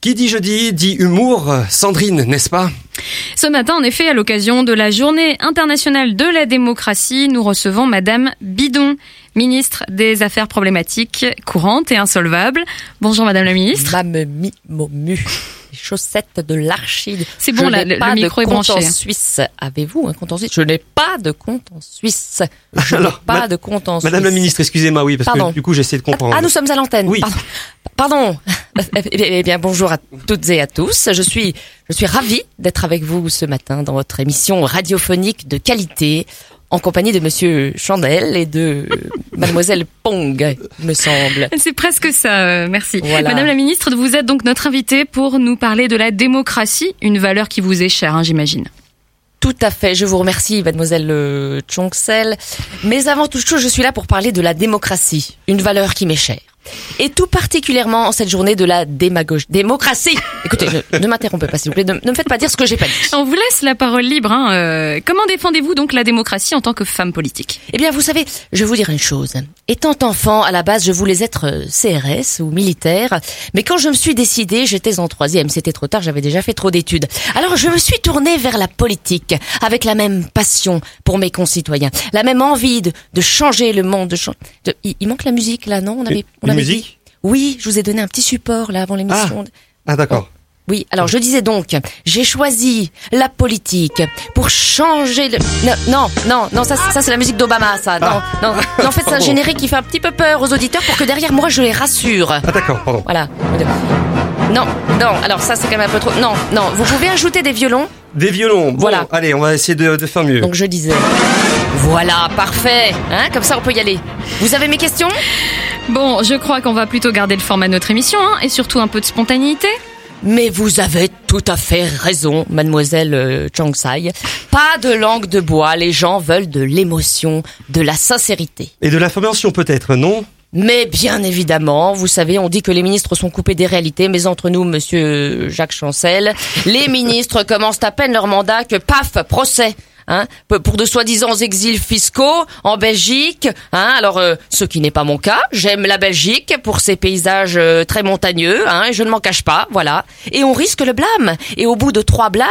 Qui dit jeudi dit humour, Sandrine, n'est-ce pas? Ce matin, en effet, à l'occasion de la Journée internationale de la démocratie, nous recevons Madame Bidon, ministre des Affaires problématiques courantes et insolvables. Bonjour Madame la ministre. Mame mi chaussettes de l'archi. C'est bon, Je le- pas le micro de est compte branché. en Suisse. Avez-vous un compte en Suisse? Je n'ai pas de compte en Suisse. Je n'ai Alors, pas ma- de compte en Madame la Suisse. ministre, excusez-moi, oui, parce Pardon. que du coup j'essaie de comprendre. Ah, nous sommes à l'antenne. Oui. Pardon. Pardon. Eh bien, eh bien, bonjour à toutes et à tous. Je suis, je suis ravie d'être avec vous ce matin dans votre émission radiophonique de qualité, en compagnie de Monsieur Chandel et de Mademoiselle Pong, me semble. C'est presque ça, euh, merci. Voilà. Madame la ministre, vous êtes donc notre invitée pour nous parler de la démocratie, une valeur qui vous est chère, hein, j'imagine. Tout à fait, je vous remercie, mademoiselle euh, Chonksel. Mais avant toute chose, je suis là pour parler de la démocratie, une valeur qui m'est chère. Et tout particulièrement en cette journée de la démagogie. Démocratie Écoutez, je- ne m'interrompez pas, s'il vous plaît, ne, ne me faites pas dire ce que j'ai pas dit. On vous laisse la parole libre. Hein. euh, comment défendez-vous donc la démocratie en tant que femme politique? Eh bien, vous savez, je vais vous dire une chose. Étant enfant, à la base, je voulais être euh, CRS ou militaire, mais quand je me suis décidée, j'étais en troisième. C'était trop tard, j'avais déjà fait trop d'études. Alors, je me suis tournée vers la politique, avec la même passion pour mes concitoyens, la même envie de, de changer le monde. De de- il, il manque la musique là, non? On avait, on avait musique Oui, je vous ai donné un petit support là avant l'émission. Ah d'accord. Oui, alors je disais donc, j'ai choisi la politique pour changer le... Non, non, non, ça, ça c'est la musique d'Obama, ça. Non, non, non, en fait c'est un générique qui fait un petit peu peur aux auditeurs pour que derrière moi je les rassure. Ah d'accord, pardon. Voilà. Non, non, alors ça c'est quand même un peu trop... Non, non, vous pouvez ajouter des violons Des violons. Bon, Voilà. allez, on va essayer de, de faire mieux. Donc je disais... Voilà, parfait. Hein, comme ça on peut y aller. Vous avez mes questions? Bon, je crois qu'on va plutôt garder le format de notre émission hein, et surtout un peu de spontanéité. Mais vous avez tout à fait raison, mademoiselle euh, Changsai. Pas de langue de bois, les gens veulent de l'émotion, de la sincérité. Et de l'information peut-être, non? Mais bien évidemment, vous savez, on dit que les ministres sont coupés des réalités, mais entre nous, monsieur Jacques Chancel, les ministres commencent à peine leur mandat que paf, procès. Hein, pour de soi-disant exils fiscaux en Belgique. Hein, alors, euh, ce qui n'est pas mon cas, j'aime la Belgique pour ses paysages euh, très montagneux, hein, et je ne m'en cache pas, voilà. Et on risque le blâme. Et au bout de trois blâmes,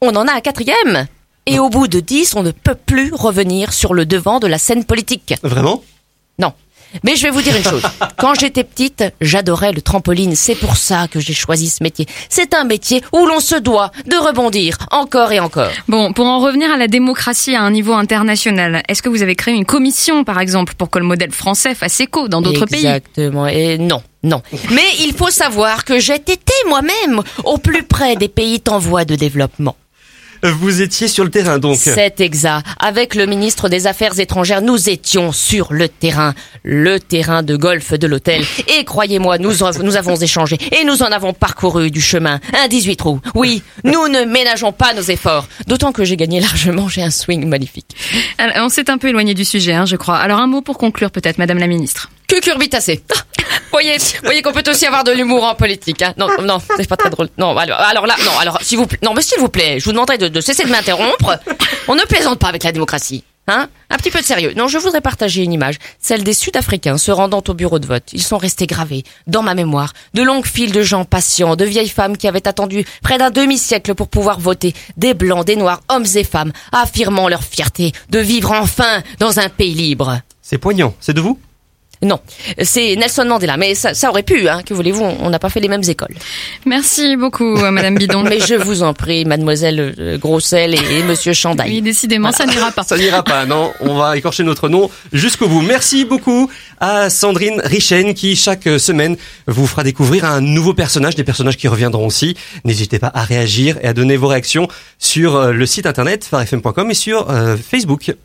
on en a un quatrième. Et au bout de dix, on ne peut plus revenir sur le devant de la scène politique. Vraiment? Non. Mais je vais vous dire une chose. Quand j'étais petite, j'adorais le trampoline. C'est pour ça que j'ai choisi ce métier. C'est un métier où l'on se doit de rebondir encore et encore. Bon, pour en revenir à la démocratie à un niveau international, est-ce que vous avez créé une commission, par exemple, pour que le modèle français fasse écho dans d'autres pays? Exactement. Et non, non. Mais il faut savoir que j'ai été moi-même au plus près des pays en voie de développement. Vous étiez sur le terrain donc. C'est exact. Avec le ministre des Affaires étrangères, nous étions sur le terrain, le terrain de golf de l'hôtel. Et croyez-moi, nous, nous avons échangé et nous en avons parcouru du chemin. Un 18 trous. Oui, nous ne ménageons pas nos efforts. D'autant que j'ai gagné largement, j'ai un swing magnifique. Alors, On s'est un peu éloigné du sujet, hein, je crois. Alors un mot pour conclure peut-être, Madame la Ministre. Cucurbitacé. Voyez, voyez qu'on peut aussi avoir de l'humour en politique. Hein. Non, non, c'est pas très drôle. Non, alors, là, non, alors s'il vous plaît, non, mais s'il vous plaît, je vous demanderai de, de cesser de m'interrompre. On ne plaisante pas avec la démocratie. Hein Un petit peu de sérieux. Non, je voudrais partager une image, celle des Sud-Africains se rendant au bureau de vote. Ils sont restés gravés dans ma mémoire. De longues files de gens patients, de vieilles femmes qui avaient attendu près d'un demi-siècle pour pouvoir voter, des blancs, des noirs, hommes et femmes, affirmant leur fierté de vivre enfin dans un pays libre. C'est poignant, c'est de vous? Non, c'est Nelson Mandela, mais ça, ça aurait pu, hein, que voulez-vous, on n'a pas fait les mêmes écoles. Merci beaucoup, euh, Madame Bidon. Mais je vous en prie, mademoiselle euh, Grossel et, et monsieur Oui, Chandail. décidément, ça n'ira pas. Ça n'ira pas, non. On va écorcher notre nom jusqu'au bout. Merci beaucoup à Sandrine Richen qui chaque semaine vous fera découvrir un nouveau personnage, des personnages qui reviendront aussi. N'hésitez pas à réagir et à donner vos réactions sur euh, le site internet farfm.com et sur euh, Facebook.